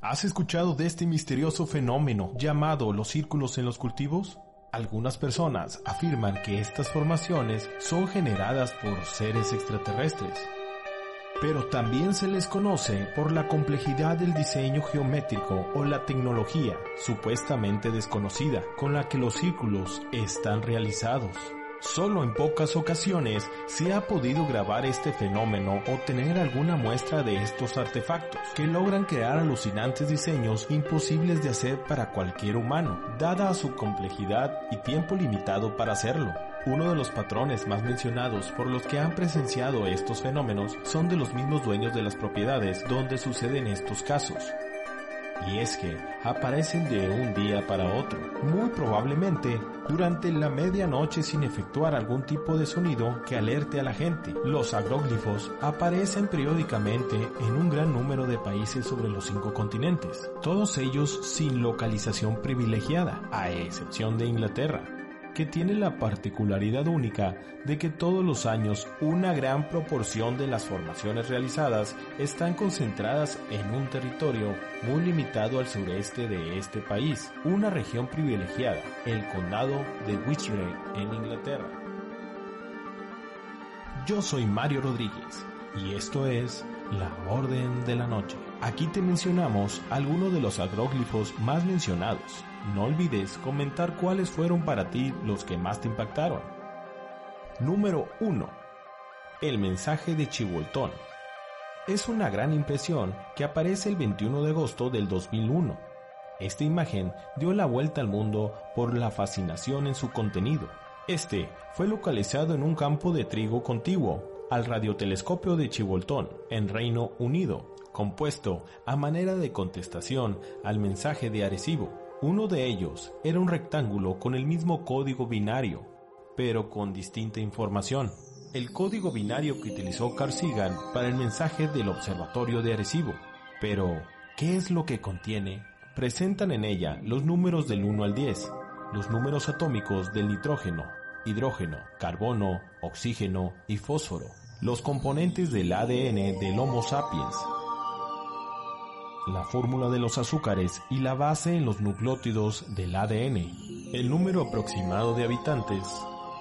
¿Has escuchado de este misterioso fenómeno llamado los círculos en los cultivos? Algunas personas afirman que estas formaciones son generadas por seres extraterrestres. Pero también se les conoce por la complejidad del diseño geométrico o la tecnología supuestamente desconocida con la que los círculos están realizados. Solo en pocas ocasiones se ha podido grabar este fenómeno o tener alguna muestra de estos artefactos, que logran crear alucinantes diseños imposibles de hacer para cualquier humano, dada su complejidad y tiempo limitado para hacerlo. Uno de los patrones más mencionados por los que han presenciado estos fenómenos son de los mismos dueños de las propiedades donde suceden estos casos. Y es que aparecen de un día para otro, muy probablemente durante la medianoche sin efectuar algún tipo de sonido que alerte a la gente. Los agróglifos aparecen periódicamente en un gran número de países sobre los cinco continentes, todos ellos sin localización privilegiada, a excepción de Inglaterra que tiene la particularidad única de que todos los años una gran proporción de las formaciones realizadas están concentradas en un territorio muy limitado al sureste de este país, una región privilegiada, el condado de Wichrey en Inglaterra. Yo soy Mario Rodríguez y esto es La Orden de la Noche. Aquí te mencionamos algunos de los agróglifos más mencionados no olvides comentar cuáles fueron para ti los que más te impactaron. Número 1. El mensaje de Chivoltón. Es una gran impresión que aparece el 21 de agosto del 2001. Esta imagen dio la vuelta al mundo por la fascinación en su contenido. Este fue localizado en un campo de trigo contiguo al radiotelescopio de Chivoltón, en Reino Unido, compuesto a manera de contestación al mensaje de Arecibo uno de ellos era un rectángulo con el mismo código binario, pero con distinta información. El código binario que utilizó Carl Sagan para el mensaje del observatorio de Arecibo. Pero, ¿qué es lo que contiene? Presentan en ella los números del 1 al 10, los números atómicos del nitrógeno, hidrógeno, carbono, oxígeno y fósforo, los componentes del ADN del Homo sapiens, la fórmula de los azúcares y la base en los nucleótidos del ADN, el número aproximado de habitantes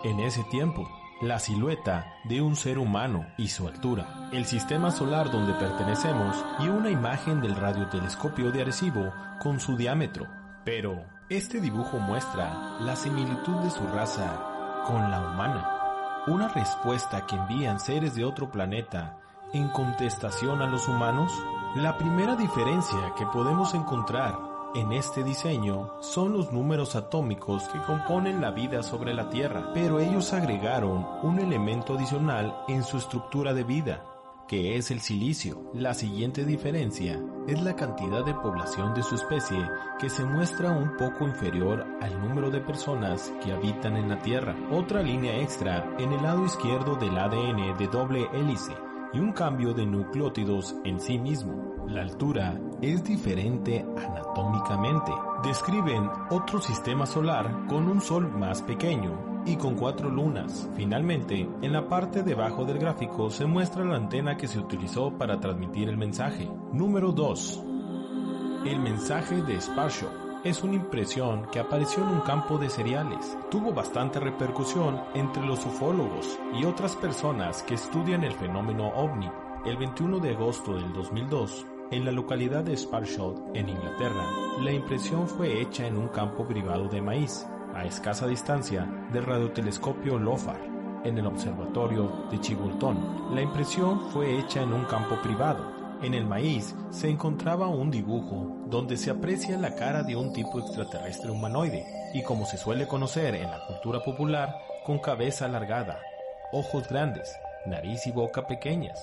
en ese tiempo, la silueta de un ser humano y su altura, el sistema solar donde pertenecemos y una imagen del radiotelescopio de Arecibo con su diámetro. Pero este dibujo muestra la similitud de su raza con la humana, una respuesta que envían seres de otro planeta en contestación a los humanos la primera diferencia que podemos encontrar en este diseño son los números atómicos que componen la vida sobre la Tierra, pero ellos agregaron un elemento adicional en su estructura de vida, que es el silicio. La siguiente diferencia es la cantidad de población de su especie que se muestra un poco inferior al número de personas que habitan en la Tierra. Otra línea extra en el lado izquierdo del ADN de doble hélice y un cambio de nucleótidos en sí mismo. La altura es diferente anatómicamente. Describen otro sistema solar con un sol más pequeño y con cuatro lunas. Finalmente, en la parte debajo del gráfico se muestra la antena que se utilizó para transmitir el mensaje. Número 2. El mensaje de Sparshow es una impresión que apareció en un campo de cereales. Tuvo bastante repercusión entre los ufólogos y otras personas que estudian el fenómeno ovni. El 21 de agosto del 2002, en la localidad de Sparshot, en Inglaterra, la impresión fue hecha en un campo privado de maíz, a escasa distancia del radiotelescopio LOFAR, en el observatorio de Chigulton. La impresión fue hecha en un campo privado, en el maíz se encontraba un dibujo donde se aprecia la cara de un tipo extraterrestre humanoide y como se suele conocer en la cultura popular, con cabeza alargada, ojos grandes, nariz y boca pequeñas.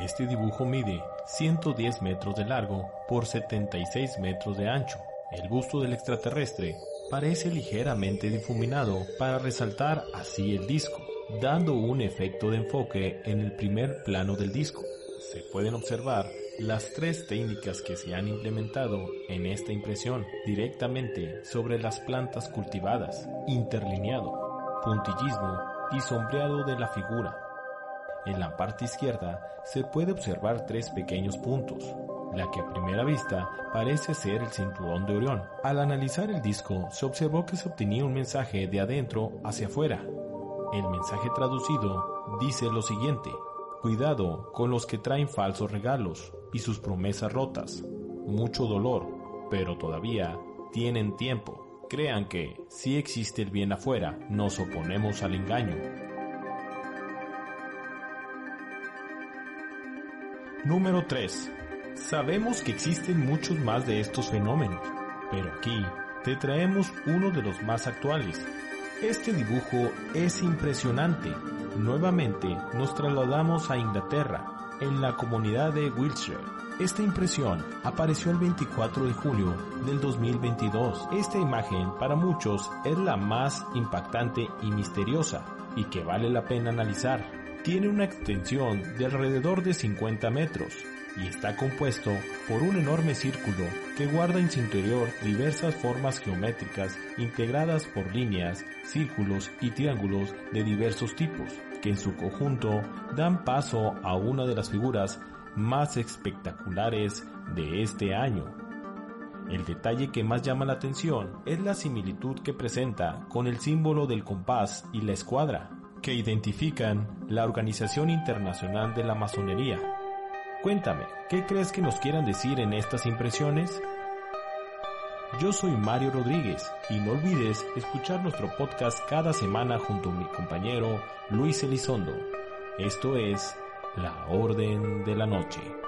Este dibujo mide 110 metros de largo por 76 metros de ancho. El busto del extraterrestre parece ligeramente difuminado para resaltar así el disco, dando un efecto de enfoque en el primer plano del disco se pueden observar las tres técnicas que se han implementado en esta impresión directamente sobre las plantas cultivadas, interlineado, puntillismo y sombreado de la figura. En la parte izquierda se puede observar tres pequeños puntos, la que a primera vista parece ser el cinturón de Orión. Al analizar el disco, se observó que se obtenía un mensaje de adentro hacia afuera. El mensaje traducido dice lo siguiente, cuidado con los que traen falsos regalos y sus promesas rotas, mucho dolor, pero todavía tienen tiempo. Crean que, si existe el bien afuera, nos oponemos al engaño. Número 3. Sabemos que existen muchos más de estos fenómenos, pero aquí te traemos uno de los más actuales. Este dibujo es impresionante. Nuevamente nos trasladamos a Inglaterra, en la comunidad de Wiltshire. Esta impresión apareció el 24 de julio del 2022. Esta imagen para muchos es la más impactante y misteriosa y que vale la pena analizar tiene una extensión de alrededor de 50 metros y está compuesto por un enorme círculo que guarda en su interior diversas formas geométricas integradas por líneas, círculos y triángulos de diversos tipos, que en su conjunto dan paso a una de las figuras más espectaculares de este año. El detalle que más llama la atención es la similitud que presenta con el símbolo del compás y la escuadra, que identifican la Organización Internacional de la Masonería. Cuéntame, ¿qué crees que nos quieran decir en estas impresiones? Yo soy Mario Rodríguez y no olvides escuchar nuestro podcast cada semana junto a mi compañero Luis Elizondo. Esto es La Orden de la Noche.